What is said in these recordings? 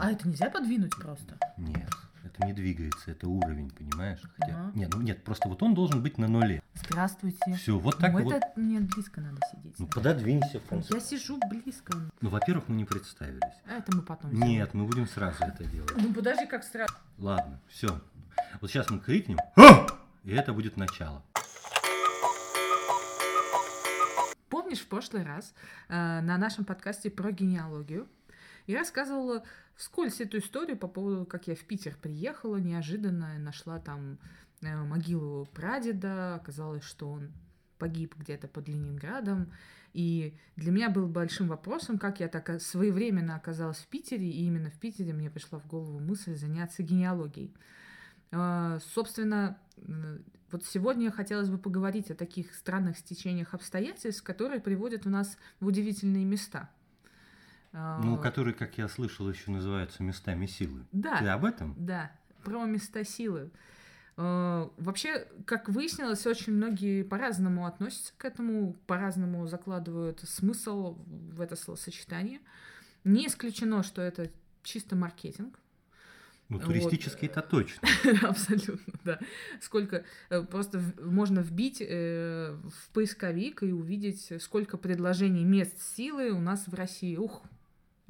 А это нельзя подвинуть просто? Нет, это не двигается, это уровень, понимаешь? Хотя, Ага. нет, ну нет, просто вот он должен быть на нуле. Здравствуйте. Все, вот так ну, вот. это мне близко надо сидеть. Ну пододвинься, Франциск. Я сижу близко. Ну, во-первых, мы не представились. А это мы потом сделаем. Нет, мы будем сразу это делать. Ну подожди, как страшно. Ладно, все. Вот сейчас мы крикнем, «А!» и это будет начало. Помнишь, в прошлый раз э, на нашем подкасте про генеалогию я рассказывала вскользь эту историю по поводу, как я в Питер приехала неожиданно, и нашла там э, могилу прадеда, оказалось, что он погиб где-то под Ленинградом, и для меня был большим вопросом, как я так своевременно оказалась в Питере, и именно в Питере мне пришла в голову мысль заняться генеалогией. Э, Собственно, вот сегодня хотелось бы поговорить о таких странных стечениях обстоятельств, которые приводят у нас в удивительные места. Ну, которые, как я слышал, еще называются местами силы. Да, Ты об этом? да, про места силы. Э, Вообще, как выяснилось, очень многие по-разному относятся к этому, по-разному закладывают смысл в это словосочетание. Не исключено, что это чисто маркетинг. Ну, Вот. туристический это точно. Абсолютно, да. Сколько э, просто можно вбить э, в поисковик и увидеть, сколько предложений мест силы у нас в России. Ух,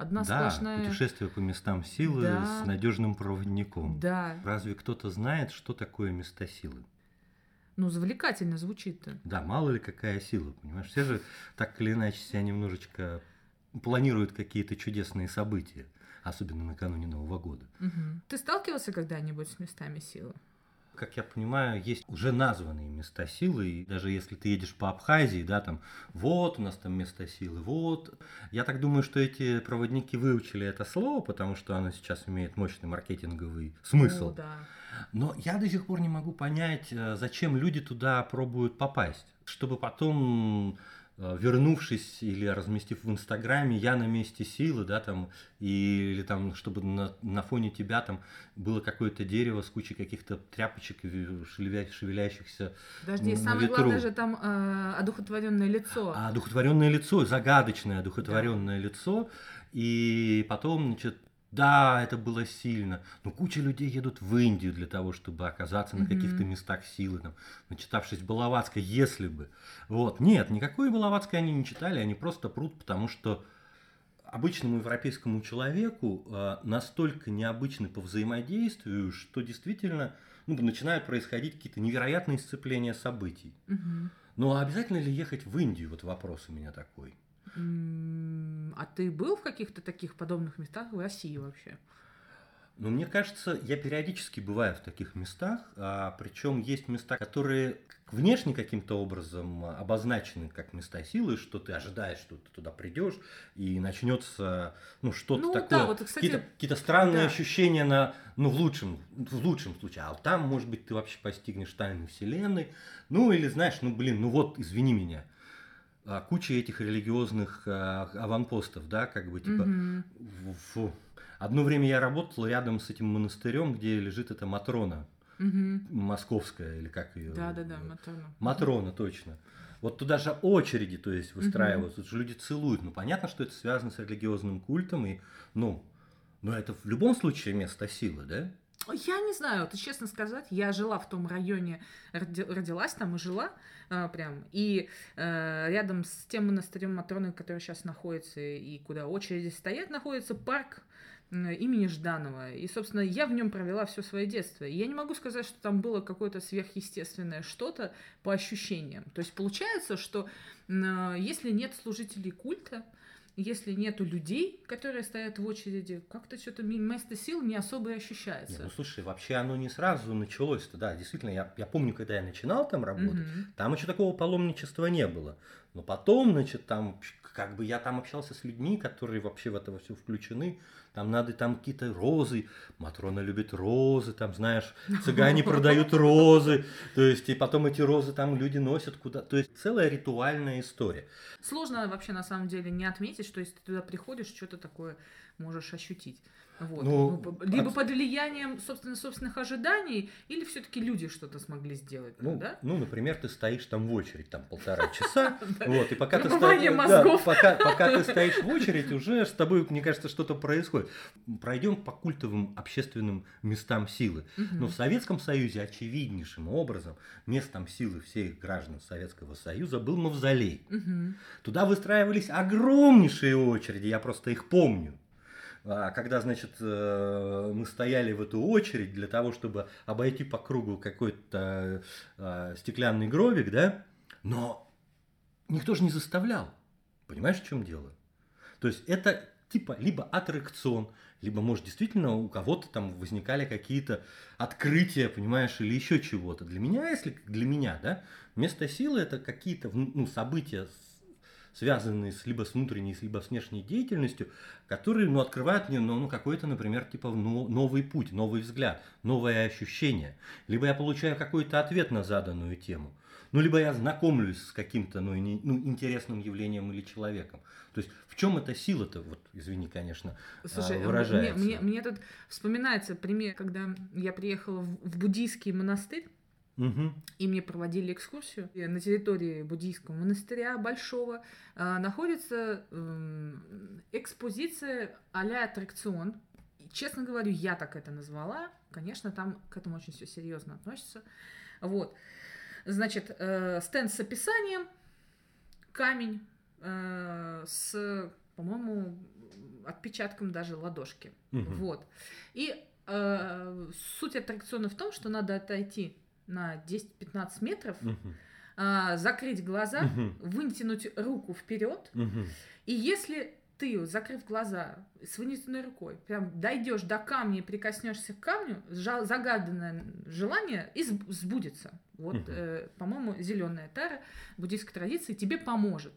одна да, сплошная. путешествие по местам силы Да. с надежным проводником. Да, Разве кто-то знает, что такое места силы? ну завлекательно звучит-то. Да, мало ли какая сила, понимаешь? Все же так или иначе себя немножечко планируют какие-то чудесные события, особенно накануне Нового года. Мгм. Ты сталкивался когда-нибудь с местами силы? Как я понимаю, есть уже названные места силы, и даже если ты едешь по Абхазии, да, там, вот у нас там место силы, вот. Я так думаю, что эти проводники выучили это слово, потому что оно сейчас имеет мощный маркетинговый смысл. О, да. Но я до сих пор не могу понять, э, зачем люди туда пробуют попасть. Чтобы потом, вернувшись или разместив в Инстаграме, я на месте силы, да, там, и- или там, чтобы на, на фоне тебя там было какое-то дерево с кучей каких-то тряпочек, шевеля- шевелящихся, Подожди, на самое ветру. главное же там э, одухотворенное лицо. а одухотворенное лицо, загадочное одухотворенное лицо, и потом, значит, да, это было сильно. Но куча людей едут в Индию для того, чтобы оказаться на каких-то местах силы, там, начитавшись Балаватской, если бы. Вот. Нет, никакой Балаватской они не читали, они просто прут, потому что обычному европейскому человеку э, настолько необычны по взаимодействию, что действительно ну, начинают происходить какие-то невероятные сцепления событий. Ну, а обязательно ли ехать в Индию? Вот вопрос у меня такой. А ты был в каких-то таких подобных местах в России вообще? Но мне кажется, я периодически бываю в таких местах, а, причем есть места, которые внешне каким-то образом обозначены как места силы, что ты ожидаешь, что ты туда придешь, и начнется ну, что-то Ну, да, такое, вот, кстати, какие-то, какие-то странные да. ощущения на, ну, в лучшем, в лучшем случае. А там, может быть, ты вообще постигнешь тайны Вселенной. Ну, или знаешь, ну, блин, ну вот, извини меня, куча этих религиозных а, аванпостов, да, как бы, типа, Мгм. Фу. Одно время я работал рядом с этим монастырем, где лежит эта Матрона Мгм. московская, или как ее? Да-да-да, Матрона. Матрона, точно. Вот туда же очереди, то есть, выстраиваются, тут же люди целуют. Ну, понятно, что это связано с религиозным культом, и, ну, но это в любом случае место силы, да? Я не знаю, вот честно сказать, я жила в том районе, роди- родилась там и жила а, прям, и э, рядом с тем монастырем Матроны, который сейчас находится и куда очереди стоят, находится парк имени Жданова. И, собственно, я в нем провела все свое детство. И я не могу сказать, что там было какое-то сверхъестественное что-то по ощущениям. То есть получается, что э, если нет служителей культа, если нету людей, которые стоят в очереди, как-то что-то место сил не особо и ощущается. ну, слушай, вообще оно не сразу началось-то, да, действительно, я, я помню, когда я начинал там работать, Мгм. Там еще такого паломничества не было. Но потом, значит, там, как бы я там общался с людьми, которые вообще в это все включены. Там надо там какие-то розы. Матрона любит розы, там, знаешь, цыгане продают розы. То есть, и потом эти розы там люди носят куда. То есть, целая ритуальная история. Сложно вообще на самом деле не отметить, что если ты туда приходишь, что-то такое можешь ощутить. Вот. Ну, Ну, либо от- под влиянием собственно собственных ожиданий, или все-таки люди что-то смогли сделать, Ну, да? ну, например, ты стоишь там в очередь там полтора часа, вот, и пока ты стоишь, пока ты стоишь в очередь, уже с тобой, мне кажется, что-то происходит. Пройдем по культовым общественным местам силы. Мгм. Но в Советском Союзе очевиднейшим образом местом силы всех граждан Советского Союза был мавзолей. Мгм. Туда выстраивались огромнейшие очереди, я просто их помню. А Когда, значит, э, мы стояли в эту очередь для того, чтобы обойти по кругу какой-то э, стеклянный гробик, да, но никто же не заставлял. Понимаешь, в чем дело? То есть это типа либо аттракцион, либо, может, действительно у кого-то там возникали какие-то открытия, понимаешь, или еще чего-то. Для меня, если для меня, да, место силы это какие-то вну- ну, события, связанные с, либо с внутренней, либо с внешней деятельностью, которые, ну, открывают мне, ну, ну, какой-то, например, типа ну, новый путь, новый взгляд, новое ощущение. Либо я получаю какой-то ответ на заданную тему. Ну, либо я знакомлюсь с каким-то ну, не- ну, интересным явлением или человеком. То есть в чем эта сила-то, вот, извини, конечно, Слушай, а, а, мне, выражается? мне, мне тут вспоминается пример, когда я приехала в, в буддийский монастырь, Мгм. и мне проводили экскурсию. И на территории буддийского монастыря большого а, находится м, экспозиция а-ля аттракцион. И, честно говорю, я так это назвала. Конечно, там к этому очень все серьезно относится. Вот. Значит, э, стенд с описанием, камень э, с, по-моему, отпечатком даже ладошки. Мгм. Вот. И э, суть аттракциона в том, что надо отойти на 10-15 метров, Мгм. а, закрыть глаза, Мгм. вытянуть руку вперед. Мгм. И если ты, закрыв глаза, с вынесенной рукой, прям дойдешь до камня и прикоснешься к камню, загаданное желание и сб- сбудется. Вот, Мгм. э, по-моему, зеленая тара буддийской традиции тебе поможет.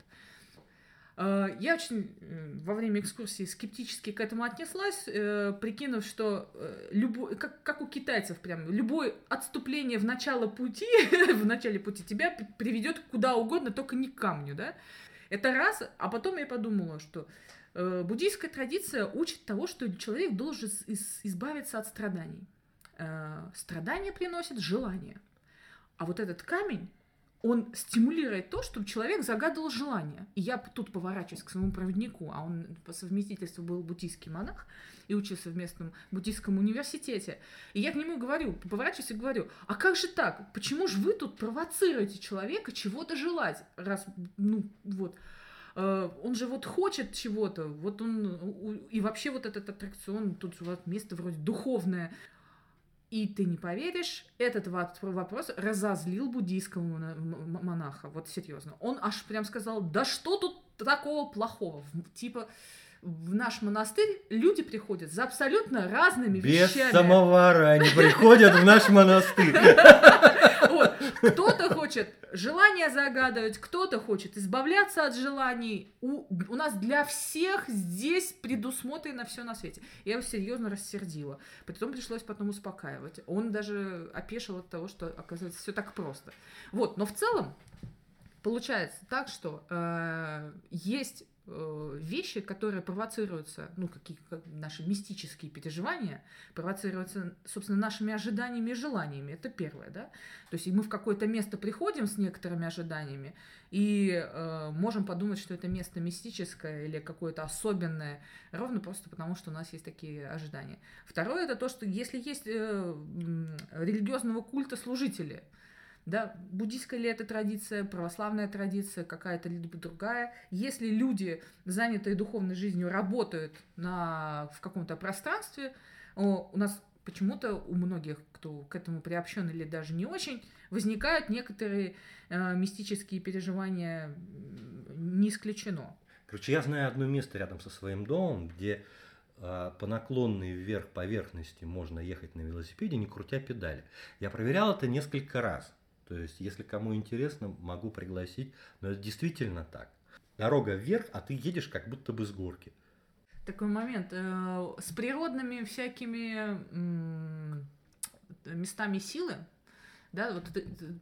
Э, Я очень э, во время экскурсии скептически к этому отнеслась, э, прикинув, что э, любой, как, как у китайцев прям, любое отступление в начало пути, в начале пути тебя приведет куда угодно, только не к камню, да? Это раз, а потом я подумала, что э, буддийская традиция учит того, что человек должен из- из- избавиться от страданий. Э, страдания приносят желание. А вот этот камень, он стимулирует то, чтобы человек загадывал желание. И я тут поворачиваюсь к своему проводнику, а он по совместительству был буддийский монах и учился в местном буддийском университете. И я к нему говорю, поворачиваюсь и говорю, а как же так? Почему же вы тут провоцируете человека чего-то желать? Раз, ну, вот. Э, Он же вот хочет чего-то, вот он, и вообще вот этот аттракцион, тут же вот место вроде духовное. И ты не поверишь, этот вопрос разозлил буддийского монаха. Вот серьезно. Он аж прям сказал, да что тут такого плохого? Типа, в наш монастырь люди приходят за абсолютно разными Без вещами. самовара они приходят в наш монастырь. Вот. Кто-то хочет желание загадывать, кто-то хочет избавляться от желаний. У, у нас для всех здесь предусмотрено все на свете. Я его серьезно рассердила. Потом пришлось потом успокаивать. Он даже опешил от того, что оказывается все так просто. Вот, но в целом получается так, что э, есть вещи, которые провоцируются, ну, какие как наши мистические переживания, провоцируются, собственно, нашими ожиданиями и желаниями. Это первое, да? То есть мы в какое-то место приходим с некоторыми ожиданиями и э, можем подумать, что это место мистическое или какое-то особенное, ровно просто потому, что у нас есть такие ожидания. Второе это то, что если есть э, м, религиозного культа служители, да, буддийская ли это традиция, православная традиция, какая-то либо другая. Если люди, занятые духовной жизнью, работают на, в каком-то пространстве, у нас почему-то у многих, кто к этому приобщен или даже не очень, возникают некоторые э, мистические переживания, не исключено. Короче, я знаю одно место рядом со своим домом, где а, по наклонной вверх поверхности можно ехать на велосипеде, не крутя педали. Я проверял это несколько раз. То есть, если кому интересно, могу пригласить. Но это действительно так. Дорога вверх, а ты едешь как будто бы с горки. Такой момент. э, с природными всякими местами силы, да, вот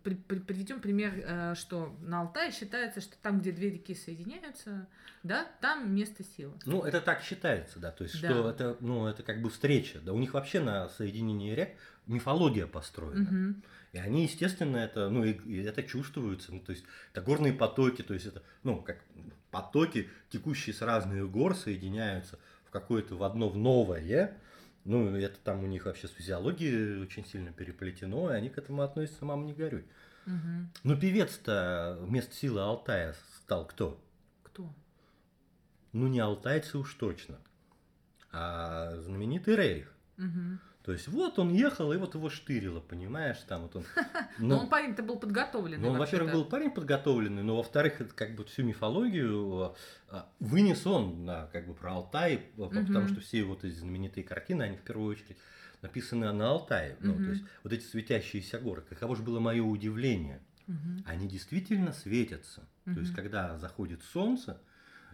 приведем пример, э, что на Алтае считается, что там, где две реки соединяются, да, там место силы. Ну, это так считается, да. То есть, Да. что это, ну, это как бы встреча. Да, у них вообще на соединении рек мифология построена. Мгм. И они, естественно, это, ну, и, и это чувствуется. Ну, то есть, это горные потоки, то есть, это, ну, как потоки, текущие с разных гор, соединяются в какое-то в одно в новое. Ну, это там у них вообще с физиологией очень сильно переплетено, и они к этому относятся, мама, не горюй. Угу. Но певец-то вместо силы Алтая стал кто? Кто? Ну, не алтайцы уж точно, а знаменитый Рерих. Угу. То есть вот он ехал, и вот его штырило, понимаешь, там вот он. Но он парень-то был подготовленный. Ну, во-первых, был парень подготовленный, но во-вторых, это как бы всю мифологию а, вынес он на как бы про Алтай, потому что все вот эти знаменитые картины, они в первую очередь написаны на Алтае. Ну, то есть вот эти светящиеся горы. Каково же было мое удивление. Они действительно светятся. То есть, когда заходит солнце,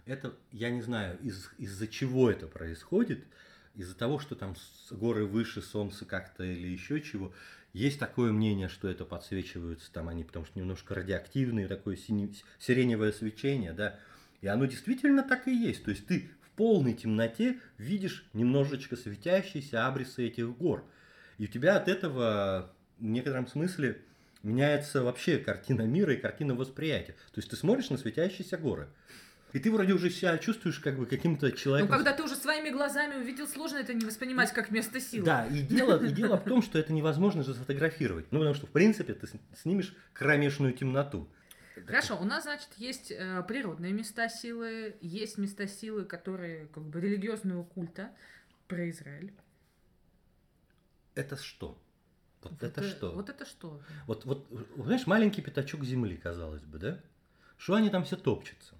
это, я не знаю, из, из-за чего это происходит, из-за того, что там горы выше солнца как-то или еще чего, есть такое мнение, что это подсвечиваются там они, потому что немножко радиоактивные, такое сине, сиреневое свечение, да, и оно действительно так и есть, то есть ты в полной темноте видишь немножечко светящиеся абрисы этих гор, и у тебя от этого в некотором смысле меняется вообще картина мира и картина восприятия. То есть ты смотришь на светящиеся горы, и ты вроде уже себя чувствуешь как бы каким-то человеком. Ну, когда ты уже своими глазами увидел, сложно это не воспринимать как место силы. Да, и дело, и дело в том, что это невозможно же сфотографировать. Ну, потому что, в принципе, ты снимешь кромешную темноту. Хорошо, у нас, значит, есть э, природные места силы, есть места силы, которые как бы религиозного культа про Израиль. Это что? Вот, Вот это э, что? Вот это что? Вот, вот, знаешь, маленький пятачок земли, казалось бы, да? Что они там все топчутся?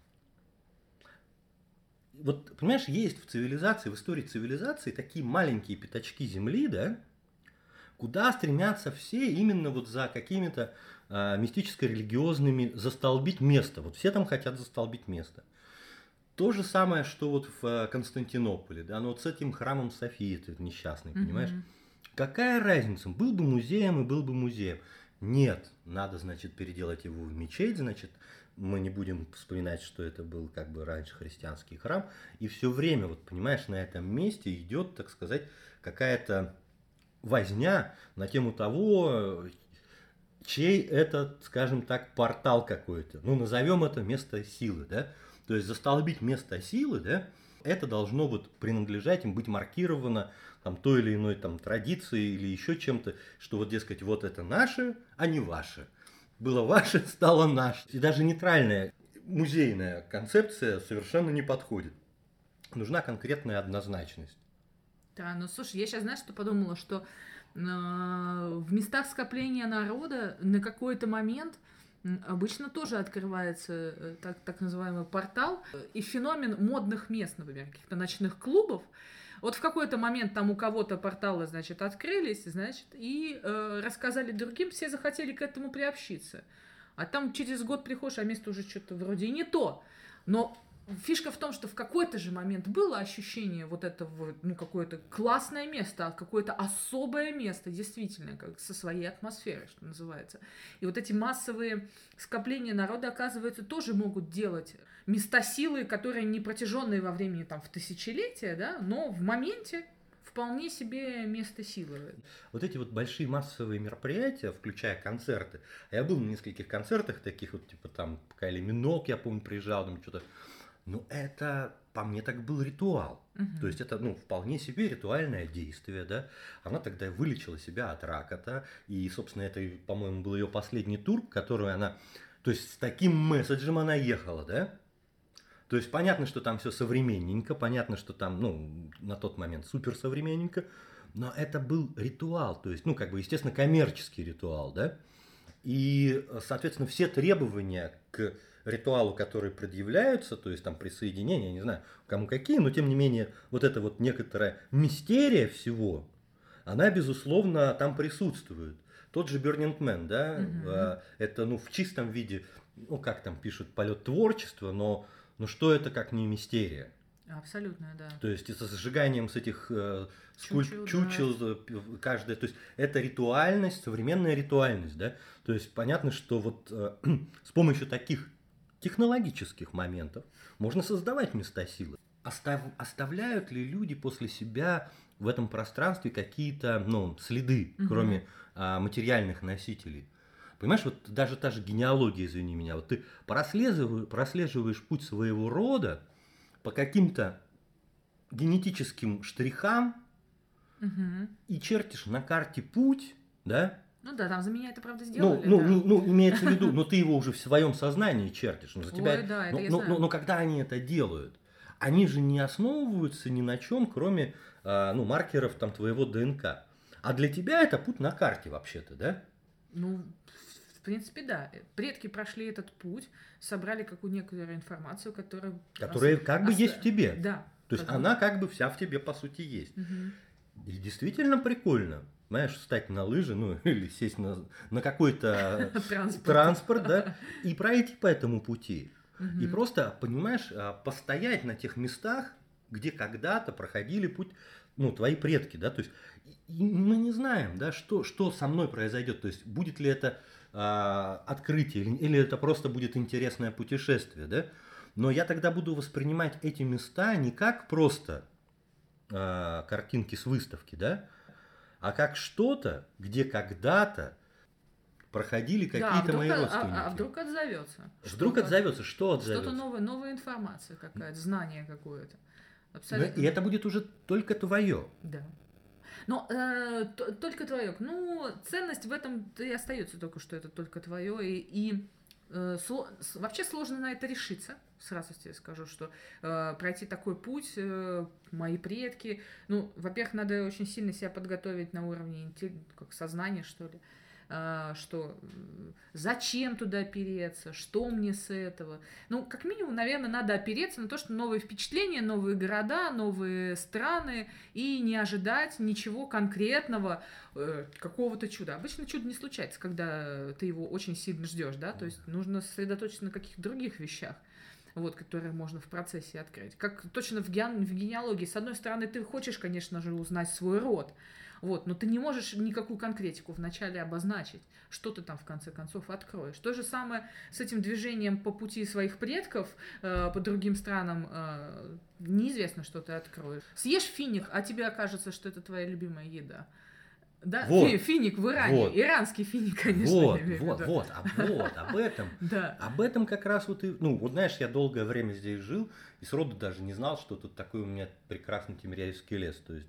Вот, понимаешь, есть в цивилизации, в истории цивилизации такие маленькие пятачки земли, да, куда стремятся все именно вот за какими-то а, мистическо-религиозными застолбить место. Вот все там хотят застолбить место. То же самое, что вот в а, Константинополе, да, но вот с этим храмом Софии, ты несчастный, понимаешь? Мгм. Какая разница? Был бы музеем и был бы музеем. Нет, надо, значит, переделать его в мечеть, значит, мы не будем вспоминать, что это был как бы раньше христианский храм. И все время, вот понимаешь, на этом месте идет, так сказать, какая-то возня на тему того, чей это, скажем так, портал какой-то. Ну, назовем это место силы, да? То есть застолбить место силы, да, это должно вот принадлежать им, быть маркировано там той или иной там традицией или еще чем-то, что вот, дескать, вот это наше, а не ваше. Было ваше, стало наше. И даже нейтральная музейная концепция совершенно не подходит. Нужна конкретная однозначность. Да, ну слушай, я сейчас, знаешь, что подумала, что э, в местах скопления народа на какой-то момент обычно тоже открывается э, так, так называемый портал. И феномен модных мест, например, каких-то ночных клубов, вот в какой-то момент там у кого-то порталы, значит, открылись, значит, и э, рассказали другим, все захотели к этому приобщиться. А там через год приходишь, а место уже что-то вроде не то. Но фишка в том, что в какой-то же момент было ощущение вот этого, ну, какое-то классное место, какое-то особое место, действительно, как со своей атмосферой, что называется. И вот эти массовые скопления народа, оказывается, тоже могут делать места силы, которые не протяженные во времени там в тысячелетия, да, но в моменте вполне себе место силы. Вот эти вот большие массовые мероприятия, включая концерты, а я был на нескольких концертах таких вот, типа там Кайли Минок, я помню, приезжал, там что-то, ну это по мне так был ритуал. Мгм. То есть это, ну, вполне себе ритуальное действие, да. Она тогда вылечила себя от рака и, собственно, это, по-моему, был ее последний тур, который она, то есть с таким месседжем она ехала, да. То есть понятно, что там все современненько, понятно, что там, ну, на тот момент супер современненько, но это был ритуал, то есть, ну, как бы, естественно, коммерческий ритуал, да. И, соответственно, все требования к ритуалу, которые предъявляются, то есть там присоединение, не знаю, кому какие, но тем не менее, вот эта вот некоторая мистерия всего, она, безусловно, там присутствует. Тот же Burning Man, да, э, это, ну, в чистом виде, ну, как там пишут, полет творчества, но, но что это как не мистерия? Абсолютно, да. То есть это сжиганием с этих э, скуль- Чучел, да. чучел, каждое, то есть это ритуальность, современная ритуальность, да. То есть понятно, что вот э, с помощью таких технологических моментов можно создавать места силы. Остав- оставляют ли люди после себя в этом пространстве какие-то ну, следы, Мгм. кроме а, материальных носителей? Понимаешь, вот даже та же генеалогия, извини меня, вот ты прослеживаешь, прослеживаешь путь своего рода по каким-то генетическим штрихам Мгм. и чертишь на карте путь, да? Ну да, там за меня это правда Ну, сделали. ну, да. ну, ну, имеется в виду, но ты его уже в своем сознании чертишь. Но за тебя, Ой, да, это но, я но- знаю. но- но когда они это делают, они же не основываются ни на чем, кроме а, ну, маркеров там, твоего ДНК. А для тебя это путь на карте вообще-то, да? Ну, в- принципе, да. Предки прошли этот путь, собрали какую некую информацию, которая... Которая ос- как бы ос- есть в тебе. Да. То есть она как бы вся в тебе по сути есть. Мгм. И действительно прикольно, знаешь, встать на лыжи, ну или сесть на, на какой-то Транспорт. транспорт, да, и пройти по этому пути. И Мгм. просто, понимаешь, а, постоять на тех местах, где когда-то проходили путь, ну, твои предки, да, то есть и- и мы не знаем, да, что, что со мной произойдет, то есть будет ли это а, открытие или, или это просто будет интересное путешествие, да, но я тогда буду воспринимать эти места не как просто а, картинки с выставки, да, а как что-то, где когда-то проходили Да, а какие-то мои а- родственники. а, а вдруг отзовется? Вдруг Что-то- отзовется, что отзовется? Что-то новое, новая информация какая-то, знание какое-то. Ну, Абсолютно. и это будет уже только твое. Да. Но э, только твое. Ну, ценность в этом и остается только, что это только твое. И, и, вообще сложно на это решиться. Сразу тебе скажу, что э, пройти такой путь, э, мои предки, ну, во-первых, надо очень сильно себя подготовить на уровне как сознания, что ли. А, что м, зачем туда опереться, что мне с этого. Ну, как минимум, наверное, надо опереться на то, что новые впечатления, новые города, новые страны, и не ожидать ничего конкретного, э, какого-то чуда. Обычно чудо не случается, когда ты его очень сильно ждешь, да, то есть нужно сосредоточиться на каких-то других вещах. Вот, которые можно в процессе открыть. Как точно в, ген- в генеалогии. С одной стороны, ты хочешь, конечно же, узнать свой род, вот, но ты не можешь никакую конкретику вначале обозначить, что ты там в конце концов откроешь. То же самое с этим движением по пути своих предков э, по другим странам. э, неизвестно, что ты откроешь. Съешь финик, а тебе окажется, что это твоя любимая еда. Да, Вот. фи- финик в Иране. Вот. Иранский финик, конечно. вот, вот, вот, а вот, об этом. Да. Об этом как раз вот и, ну, вот знаешь, я долгое время здесь жил, и сроду даже не знал, что тут такой у меня прекрасный Тимиряевский лес. То есть,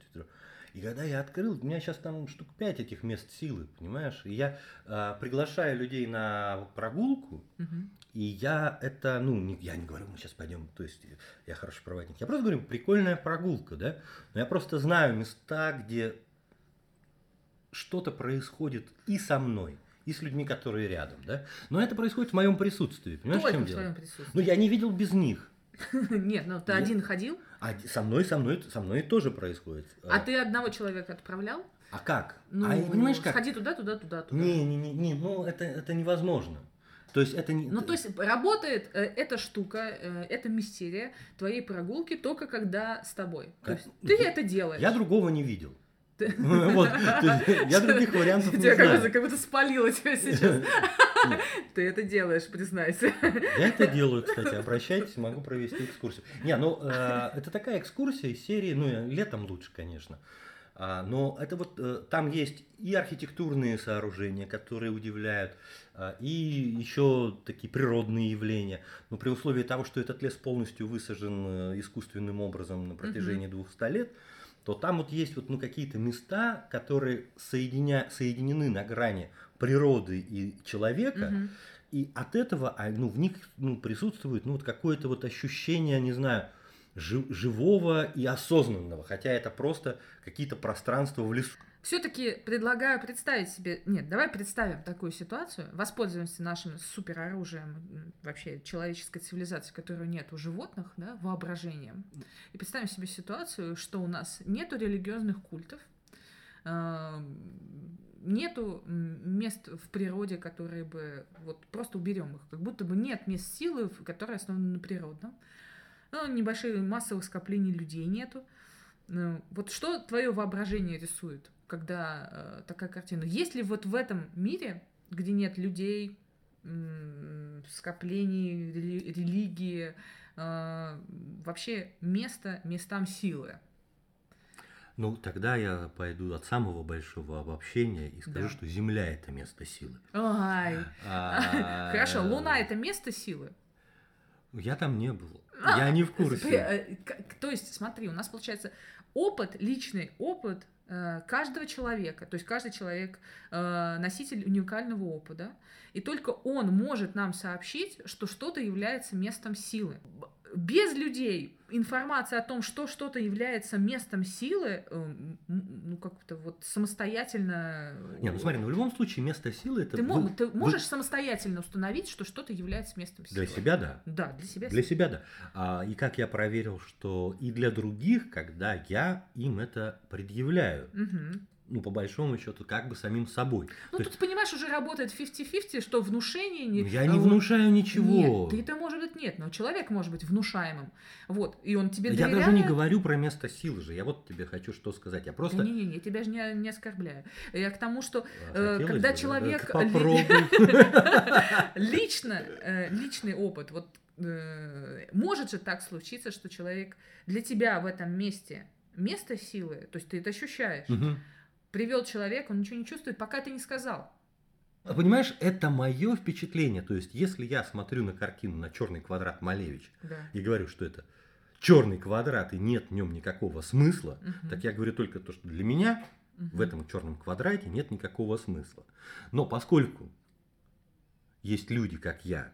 и когда я открыл, у меня сейчас там штук пять этих мест силы, понимаешь? И я а, приглашаю людей на прогулку, Мгм. и я это, ну, не- я не говорю, мы сейчас пойдем, то есть я хороший проводник. Я просто говорю, прикольная прогулка, да? Но я просто знаю места, где что-то происходит и со мной, и с людьми, которые рядом, да? Но это происходит в моем присутствии, понимаешь, в Только чем в дело? твоем присутствии. Ну, я не видел без них. Нет, ну ты один ходил, А со мной, со мной, со мной тоже происходит. а ты одного человека отправлял? А как? Ну, а понимаешь как? сходи туда, туда, туда, туда. Не, не, не, не, ну это, это невозможно. То есть это не. Ну, то есть работает э, эта штука, э, эта мистерия твоей прогулки только когда с тобой. То Как- есть ты это делаешь. Я другого не видел. Вот, я других вариантов не знаю. как будто спалило тебя сейчас. Ты это делаешь, признайся. Я это делаю, кстати, обращайтесь, могу провести экскурсию. Не, ну э, это такая экскурсия из серии, ну летом лучше, конечно. А, но это вот э, там есть и архитектурные сооружения, которые удивляют, а, и еще такие природные явления. Но при условии того, что этот лес полностью высажен э, искусственным образом на протяжении 200 лет, то там вот есть вот ну, какие-то места, которые соединя... соединены на грани природы и человека, Мгм. и от этого а, ну, в них ну, присутствует ну, вот какое-то вот ощущение, не знаю, жи- живого и осознанного, хотя это просто какие-то пространства в лесу. Все-таки предлагаю представить себе... Нет, давай представим такую ситуацию, воспользуемся нашим супероружием вообще человеческой цивилизации, которой нет у животных, да, воображением. И представим себе ситуацию, что у нас нету религиозных культов, нету мест в природе, которые бы... Вот просто уберем их. Как будто бы нет мест силы, которые основаны на природном. Ну, небольших массовых скоплений людей нету. Ну, вот что твое воображение рисует, когда э, такая картина? Есть ли вот в этом мире, где нет людей, м, скоплений, рели- религии, э, вообще место местам силы? Ну, тогда я пойду от самого большого обобщения и скажу, Да. что Земля – это место силы. Ай. А, Хорошо, Луна это место силы. Я там не был. Я не в курсе. э, То есть, смотри, у нас получается опыт, личный опыт э, каждого человека, то есть каждый человек э, носитель уникального опыта, и только он может нам сообщить, что что-то является местом силы. Без людей информация о том, что что-то является местом силы, э, ну как-то вот самостоятельно. Не, ну смотри, ну в любом случае место силы – это ты, вы- мо- ты вы- можешь самостоятельно установить, что что-то является местом силы. для себя, да. Да, для себя. Для себя, да. А, и как я проверил, что и для других, когда я им это предъявляю, Мгм. Ну, по большому счету, как бы самим собой. Ну, То тут, понимаешь, уже работает 50-50, что внушение... Не... Я не внушаю ничего. Нет, ты-то, может быть, нет, но человек может быть внушаемым. Вот, и он тебе я доверяет... даже не говорю про место силы же. Я вот тебе хочу что сказать. Я просто... Не-не-не, я тебя же не, не оскорбляю. Я к тому, что А, э, когда бы, человек да, лично, э, личный опыт, вот э, может же так случиться, что человек для тебя в этом месте место силы, то есть ты это ощущаешь. Мгм. Привел человека, он ничего не чувствует, пока ты не сказал. А Понимаешь, это мое впечатление. То есть, если я смотрю на картину на черный квадрат Малевич Да. и говорю, что это черный квадрат и нет в нем никакого смысла, Мгм. так я говорю только то, что для меня Мгм. в этом черном квадрате нет никакого смысла. Но поскольку есть люди, как я,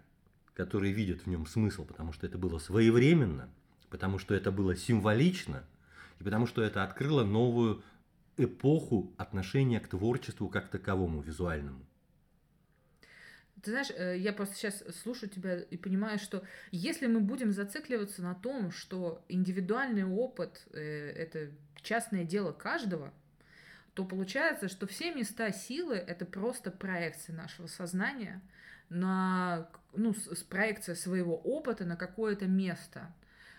которые видят в нем смысл, потому что это было своевременно, потому что это было символично, и потому что это открыло новую эпоху отношения к творчеству как таковому, визуальному. Ты знаешь, э, я просто сейчас слушаю тебя и понимаю, что если мы будем зацикливаться на том, что индивидуальный опыт э, это частное дело каждого, то получается, что все места силы это просто проекции нашего сознания на ну, с, с проекция своего опыта на какое-то место.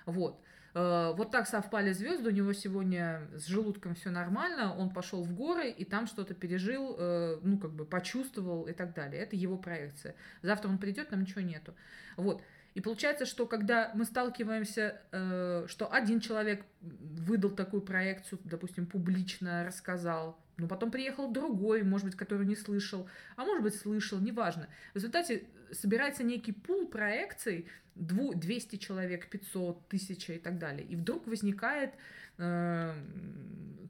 Вот. Э, Вот так совпали звезды, у него сегодня с желудком все нормально, он пошел в горы и там что-то пережил, э, ну, как бы почувствовал и так далее. Это его проекция. Завтра он придет, там ничего нету. Вот. И получается, что когда мы сталкиваемся, э, что один человек выдал такую проекцию, допустим, публично рассказал, но потом приехал другой, может быть, который не слышал, а может быть, слышал, неважно. В результате собирается некий пул проекций, дву- 200 человек, 500, 1000 и так далее. И вдруг возникает э,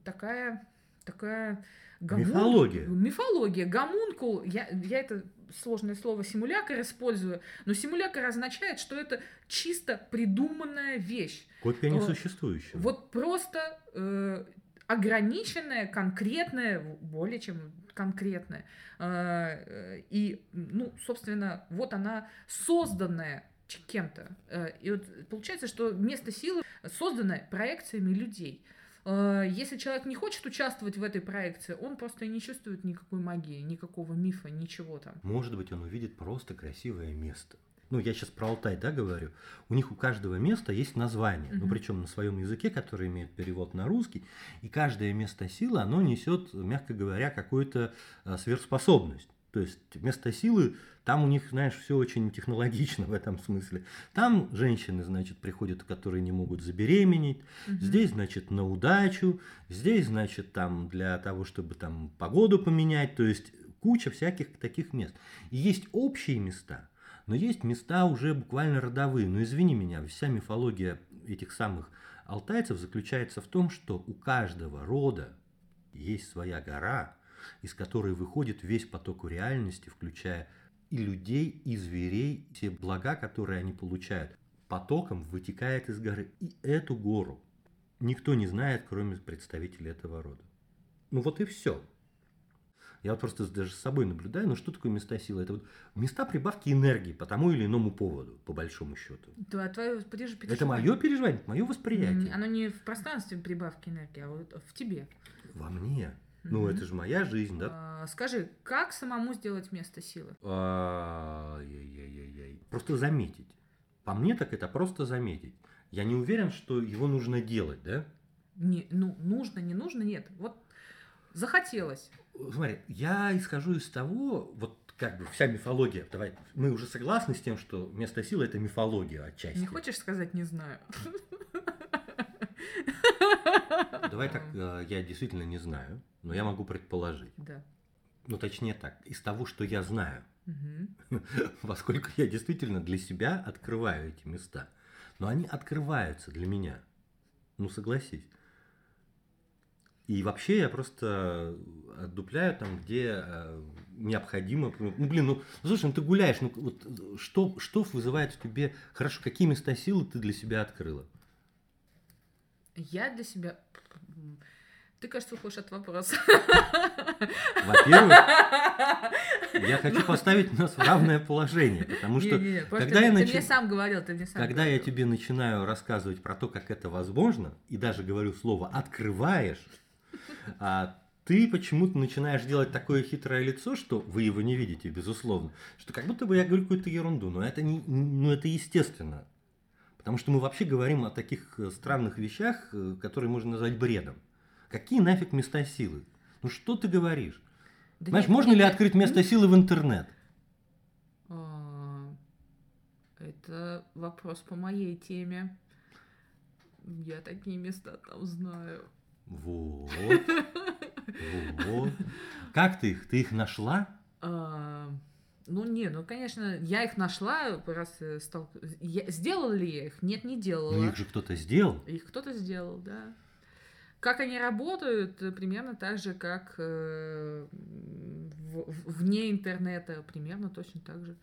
такая, такая гомун- Мифология. Мифология, гомункул. Я, я это сложное слово симулятор использую, но симулятор означает, что это чисто придуманная вещь. Копия Э, несуществующего. Вот просто э, ограниченная, конкретная, более чем конкретная. Э, и, ну, собственно, вот она созданная кем-то. Э, И вот получается, что место силы созданное проекциями людей. Э, Если человек не хочет участвовать в этой проекции, он просто не чувствует никакой магии, никакого мифа, ничего там. Может быть, он увидит просто красивое место. Ну, я сейчас про Алтай, да, говорю. У них у каждого места есть название, ну, Мгм. причем на своем языке, который имеет перевод на русский. И каждое место силы, оно несет, мягко говоря, какую-то а, сверхспособность. То есть место силы, там у них, знаешь, все очень технологично в этом смысле. Там женщины, значит, приходят, которые не могут забеременеть. Мгм. Здесь, значит, на удачу. Здесь, значит, там для того, чтобы там погоду поменять. То есть куча всяких таких мест. И есть общие места, но есть места уже буквально родовые. Но извини меня, вся мифология этих самых алтайцев заключается в том, что у каждого рода есть своя гора, из которой выходит весь поток реальности, включая и людей, и зверей, все блага, которые они получают, потоком вытекает из горы. И эту гору никто не знает, кроме представителей этого рода. Ну вот и все. Я вот просто даже с собой наблюдаю, ну что такое места силы? Это вот места прибавки энергии по тому или иному поводу, по большому счету. Да, твое, подержи, Это переживание. мое переживание, мое восприятие. Оно не в пространстве прибавки энергии, а вот в тебе. Во мне. Ну, это же моя жизнь, да? А, Скажи, как самому сделать место силы? Ай-яй-яй-яй. Просто заметить. По мне так это просто заметить. Я не уверен, что его нужно делать, да? Не, ну, нужно, не нужно, нет. Вот захотелось. Смотри, я исхожу из того, вот как бы вся мифология, давай, мы уже согласны с тем, что место силы это мифология отчасти. Не хочешь сказать, не знаю. Давай так, э, я действительно не знаю, но я могу предположить. Да. Ну, точнее так, из того, что я знаю, Мгм. поскольку я действительно для себя открываю эти места. Но они открываются для меня. Ну, согласись. И вообще я просто отдупляю там, где э, необходимо. Ну, блин, ну, слушай, ну ты гуляешь, ну вот э, что, что вызывает в тебе, хорошо, какие места силы ты для себя открыла? Я для себя... Ты, кажется, уходишь от вопроса. Во-первых, я хочу поставить нас в равное положение, потому что Не-не-не, просто когда ты, я ты начи- мне сам говорил, ты мне сам Когда я говорил. тебе начинаю рассказывать про то, как это возможно, и даже говорю слово «открываешь», а ты почему-то начинаешь делать такое хитрое лицо, что вы его не видите, безусловно, что как будто бы я говорю какую-то ерунду, но это, не, ну, это естественно. Потому что мы вообще говорим о таких э, странных вещах, э, которые можно назвать бредом. Какие нафиг места силы? Ну что ты говоришь? Да Понимаешь, нет, можно нет, ли нет. открыть место силы в интернет? А, Это вопрос по моей теме. Я такие места там знаю. Вот. Вот. Как ты их? Ты их нашла? А, Ну, не, ну, конечно, я их нашла, раз э, стал... Я... Сделала ли я их? Нет, не делала. Ну их же кто-то сделал. Их кто-то сделал, да. Как они работают, примерно так же, как э, в- вне интернета, примерно точно так же.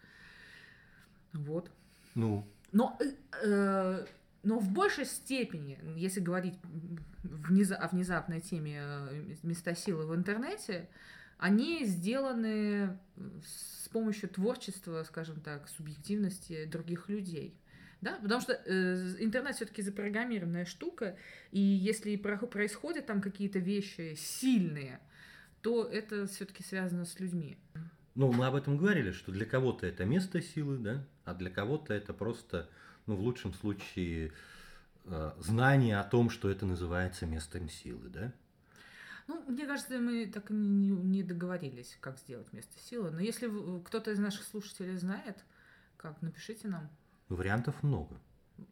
Вот. Ну, Но, э, э, но в большей степени, если говорить о внезапной теме э, места силы в интернете, они сделаны с помощью творчества, скажем так, субъективности других людей. Да? Потому что э, интернет все-таки запрограммированная штука, и если про- происходят там какие-то вещи сильные, то это все-таки связано с людьми. ну, мы об этом говорили, что для кого-то это место силы, да, а для кого-то это просто, ну, в лучшем случае, э, знание о том, что это называется местом силы, да? Ну, мне кажется, мы так и не, договорились, как сделать место силы. Но если кто-то из наших слушателей знает, как, напишите нам. Ну, Вариантов много.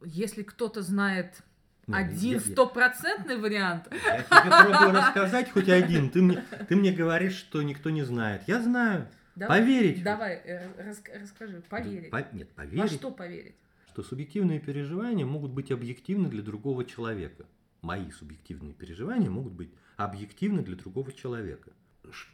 Если кто-то знает Не, один стопроцентный вариант, Я тебе пробую рассказать хоть один. Ты мне, ты мне говоришь, что никто не знает. Я знаю. давай, Поверить. давай э, рас- расскажи, поверить. По- нет, Во поверить. что поверить? Что субъективные переживания могут быть объективны для другого человека. Мои субъективные переживания могут быть объективны для другого человека.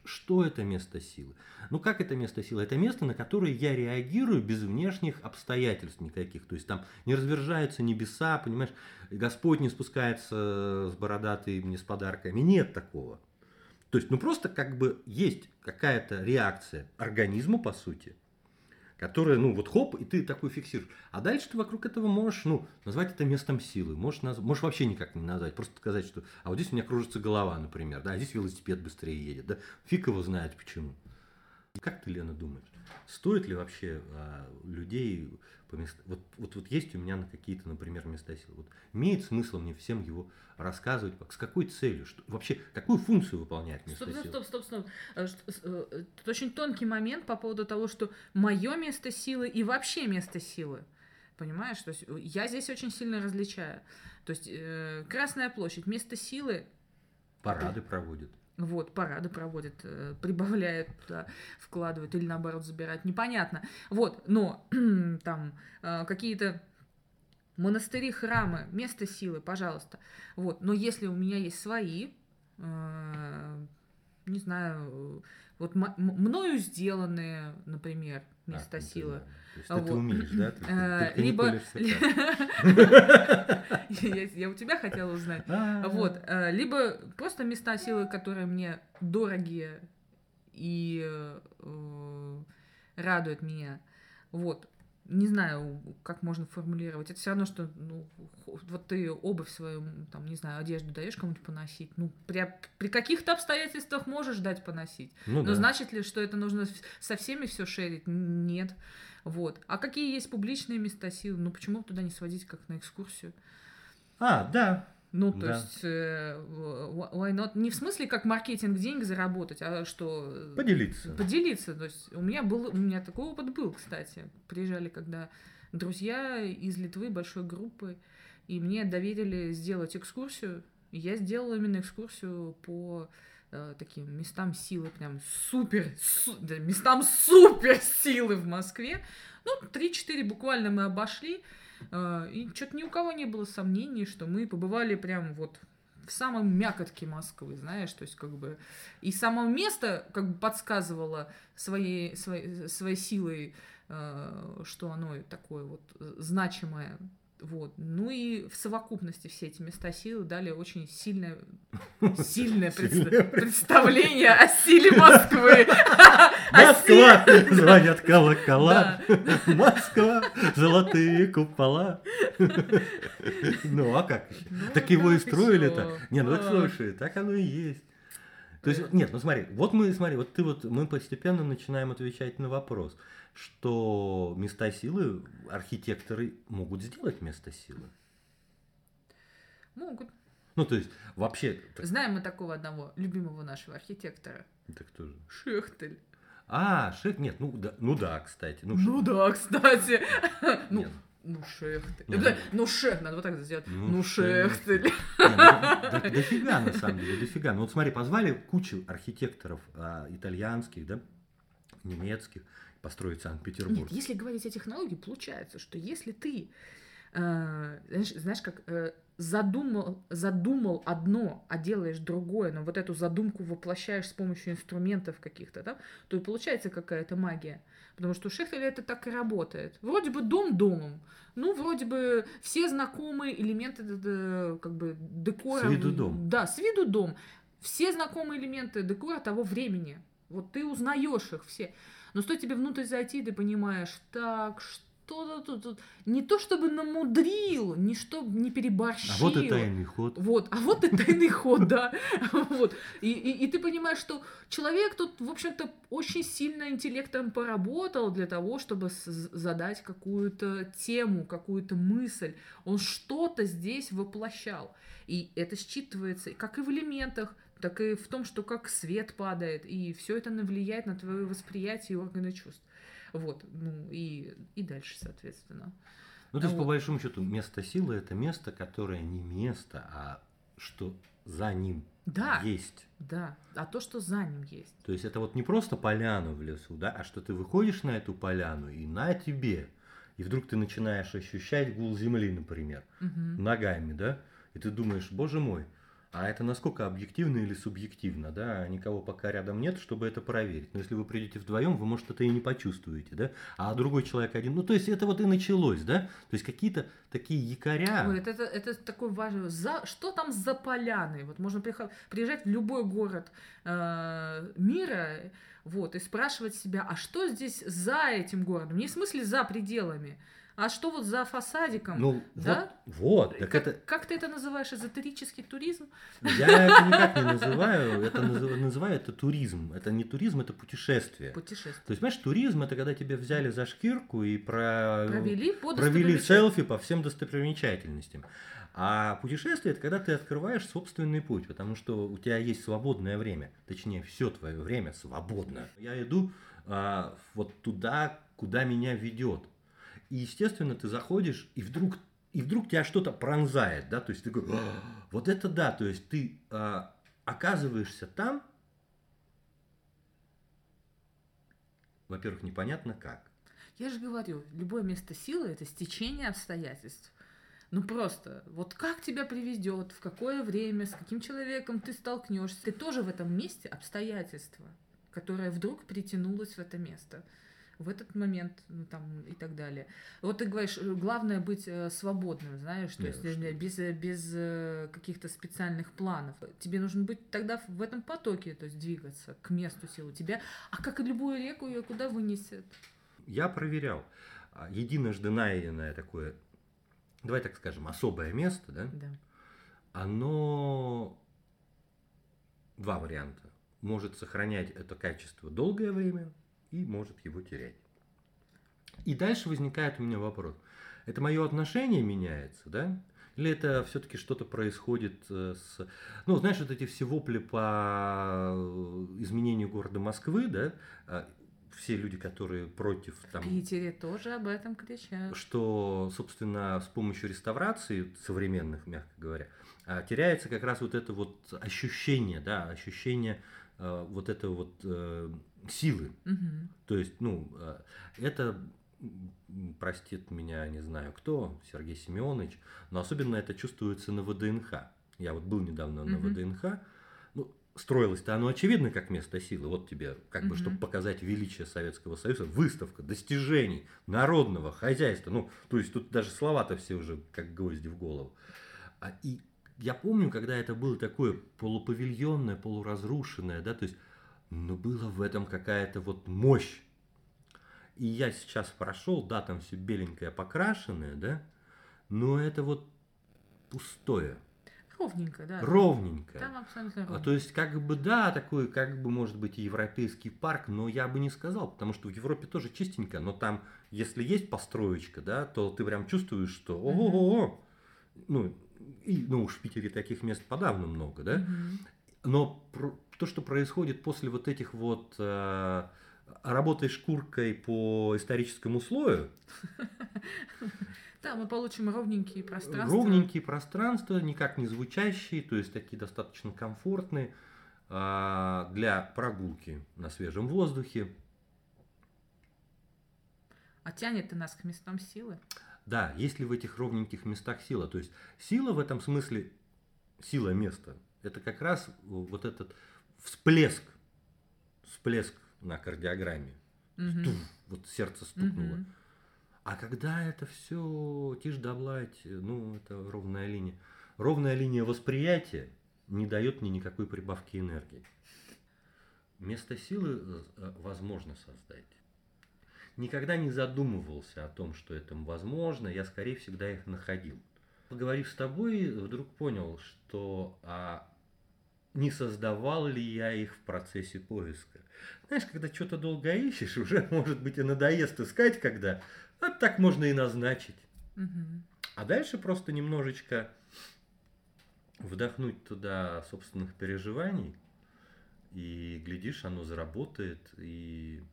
Что это место силы? Ну как это место силы? Это место, на которое я реагирую без внешних обстоятельств никаких. То есть там не развержаются небеса, понимаешь, Господь не спускается с бородатыми с подарками. Нет такого. То есть, ну просто как бы есть какая-то реакция организма, по сути, которая, ну вот хоп, и ты такой фиксируешь. А дальше ты вокруг этого можешь, ну, назвать это местом силы. Можешь, наз... можешь вообще никак не назвать. Просто сказать, что, а вот здесь у меня кружится голова, например, да, а здесь велосипед быстрее едет, да. Фиг его знает почему. Как ты, Лена, думаешь, стоит ли вообще а, людей по мест... вот, вот, вот есть у меня на какие-то, например, места силы. Вот имеет смысл мне всем его рассказывать, с какой целью, что, вообще, какую функцию выполняет место Стоп, стоп, силы? стоп, стоп, стоп. Э, что- с- э, Тут очень тонкий момент по поводу того, что мое место силы и вообще место силы. Понимаешь? То есть э, я здесь очень сильно различаю. То есть э, Красная площадь, место силы, Парады проводят. Вот, парады проводят, э, прибавляют туда, вкладывают или наоборот забирают, непонятно. Вот, но там э, какие-то монастыри, храмы, место силы, пожалуйста. Вот, но если у меня есть свои, э, не знаю, вот мною сделанные, например, места А, ты силы, да. То есть это ты Вот. умеешь, да? Ты- Э, только не либо я я у тебя хотела узнать. А, Вот, э, либо просто места силы, которые мне дорогие и э, радуют меня. Вот. Не знаю, как можно формулировать. Это все равно, что ну, вот ты обувь свою, там, не знаю, одежду даешь кому-нибудь поносить. Ну, при, при каких-то обстоятельствах можешь дать поносить. Ну Но да. значит ли, что это нужно со всеми все шерить? Нет. Вот. А какие есть публичные места силы? Ну, почему туда не сводить как на экскурсию? А, да. Ну, то Да. есть, э, wh- why not? Не в смысле, как маркетинг денег заработать, а что... э, Поделиться. Поделиться. То есть, у меня был, у меня такой опыт был, кстати. Приезжали, когда друзья из Литвы, большой группы, и мне доверили сделать экскурсию. И я сделала именно экскурсию по э, таким местам силы, прям супер, су, да, местам супер силы в Москве. Ну, 3-4 буквально мы обошли. Э, и что-то ни у кого не было сомнений, что мы побывали прям вот в самом мякотке Москвы, знаешь, то есть как бы и само место как бы подсказывало своей, своей, своей силой, э, что оно такое вот значимое вот. Ну и в совокупности все эти места силы дали очень сильное, сильное представление о силе Москвы. Москва! Звонят колокола. Москва! Золотые купола. Ну, а как? Ну, так его и строили-то. Не, ну так слушай, так оно и есть. То есть, нет, ну смотри, вот мы, смотри, вот ты вот, мы постепенно начинаем отвечать на вопрос что места силы архитекторы могут сделать место силы. Могут. Ну, то есть, вообще... Знаем мы такого одного любимого нашего архитектора. Это кто же? Шехтель. А, Шех, нет, ну да, ну да, кстати. Ну, ну да, кстати. Ну, ну, Шехтель. Ну, ну, Шех, надо вот так сделать. Ну, ну Шехтель. Ну, дофига, на самом деле, дофига. Ну, вот смотри, позвали кучу архитекторов а, итальянских, да, немецких, построить Санкт-Петербург. Нет, если говорить о технологии, получается, что если ты, э, знаешь, знаешь, как э, задумал, задумал одно, а делаешь другое, но вот эту задумку воплощаешь с помощью инструментов каких-то, да, то и получается какая-то магия. Потому что у Шехтеля это так и работает. Вроде бы дом домом, ну, вроде бы все знакомые элементы как бы декора. С виду дом. Да, с виду дом. Все знакомые элементы декора того времени. Вот ты узнаешь их все. Но стоит тебе внутрь зайти, ты понимаешь, так, что тут, тут не то чтобы намудрил, не чтобы не переборщил. А вот и тайный ход. Вот, а вот и тайный ход, да. Вот. И, и, и ты понимаешь, что человек тут, в общем-то, очень сильно интеллектом поработал для того, чтобы задать какую-то тему, какую-то мысль. Он что-то здесь воплощал. И это считывается как и в элементах, так и в том, что как свет падает, и все это влияет на твое восприятие и органы чувств. Вот, ну и, и дальше, соответственно. Ну, то есть, вот. по большому счету, место силы это место, которое не место, а что за ним да, есть. Да, а то, что за ним есть. То есть это вот не просто поляна в лесу, да, а что ты выходишь на эту поляну и на тебе, и вдруг ты начинаешь ощущать гул земли, например, угу. ногами, да, и ты думаешь, боже мой, а это насколько объективно или субъективно, да? Никого пока рядом нет, чтобы это проверить. Но если вы придете вдвоем, вы, может, это и не почувствуете, да? А другой человек один. Ну, то есть это вот и началось, да? То есть какие-то такие якоря. Ой, это, это, это такой важный. За, что там за поляны? Вот можно приезжать в любой город э, мира, вот, и спрашивать себя, а что здесь за этим городом? Не в смысле за пределами, а что вот за фасадиком? Ну, да? вот, вот. Так как, это... как ты это называешь? Эзотерический туризм? Я это никак не называю. Это называю, называю это туризм. Это не туризм, это путешествие. Путешествие. То есть, понимаешь, туризм это когда тебя взяли за шкирку и про... провели, по провели селфи по всем достопримечательностям. А путешествие это когда ты открываешь собственный путь, потому что у тебя есть свободное время, точнее все твое время свободно. Я иду а, вот туда, куда меня ведет. И, естественно, ты заходишь, и вдруг, и вдруг тебя что-то пронзает, да, то есть ты такой, вот это да, то есть ты а, оказываешься там, во-первых, непонятно как. Я же говорю, любое место силы – это стечение обстоятельств. Ну просто, вот как тебя приведет, в какое время, с каким человеком ты столкнешься. Ты тоже в этом месте обстоятельства, которое вдруг притянулось в это место в этот момент, ну, там, и так далее. Вот ты говоришь, э, главное быть э, свободным, знаешь, то есть э, без, без каких-то специальных планов. Тебе нужно быть тогда в этом потоке, то есть двигаться к месту силы. Тебя, а как и любую реку, ее куда вынесет? Я проверял. А, единожды найденное такое, давай так скажем, особое место, да? Да. Оно два варианта. Может сохранять это качество долгое время, и может его терять. И дальше возникает у меня вопрос. Это мое отношение меняется, да? Или это все-таки что-то происходит э, с... Ну, знаешь, вот эти все вопли по э, изменению города Москвы, да, а, все люди, которые против там, В Питере тоже об этом кричат. что, собственно, с помощью реставрации современных, мягко говоря, а, теряется как раз вот это вот ощущение, да, ощущение э, вот этого вот силы. Мгм. То есть, ну, э, это простит меня, не знаю кто, Сергей Семенович, но особенно это чувствуется на ВДНХ. Я вот был недавно на Мгм. ВДНХ, ну, строилось-то оно очевидно как место силы. Вот тебе, как бы, Мгм. чтобы показать величие Советского Союза, выставка достижений народного хозяйства. Ну, то есть тут даже слова-то все уже как гвозди в голову. А, и я помню, когда это было такое полупавильонное, полуразрушенное, да, то есть, ну, было в этом какая-то вот мощь. И я сейчас прошел, да, там все беленькое, покрашенное, да, но это вот пустое, Ровненько, да. ровненькое. Там абсолютно А, ровно. То есть, как бы, да, такой, как бы, может быть, европейский парк, но я бы не сказал, потому что в Европе тоже чистенько, но там, если есть построечка, да, то ты прям чувствуешь, что ого ну, и, ну, уж в Питере таких мест подавно много, да, Мгм. Но то, что происходит после вот этих вот э, работы шкуркой по историческому слою, Да, мы получим ровненькие пространства. ровненькие пространства, никак не звучащие, то есть такие достаточно комфортные а, для прогулки на свежем воздухе. А тянет-то нас к местам силы. Да, есть ли в этих ровненьких местах сила? То есть сила в этом смысле, сила места, это как раз вот этот всплеск, всплеск на кардиограмме. Мгм. Туф, вот сердце стукнуло. Мгм. А когда это все тишь да бладь, ну, это ровная линия. Ровная линия восприятия не дает мне никакой прибавки энергии. Место силы э, возможно создать. Никогда не задумывался о том, что это возможно, я скорее всегда их находил. Поговорив с тобой, вдруг понял, что а, не создавал ли я их в процессе поиска. Знаешь, когда что-то долго ищешь, уже, может быть, и надоест искать, когда а так можно и назначить. Мгм. А дальше просто немножечко вдохнуть туда собственных переживаний, и, глядишь, оно заработает и,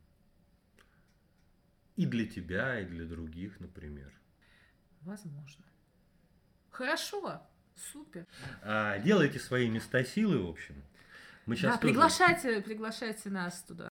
и для тебя, и для других, например. Возможно. Хорошо. Супер. А, делайте свои места силы, в общем. Мы сейчас да, приглашайте, приглашайте нас туда.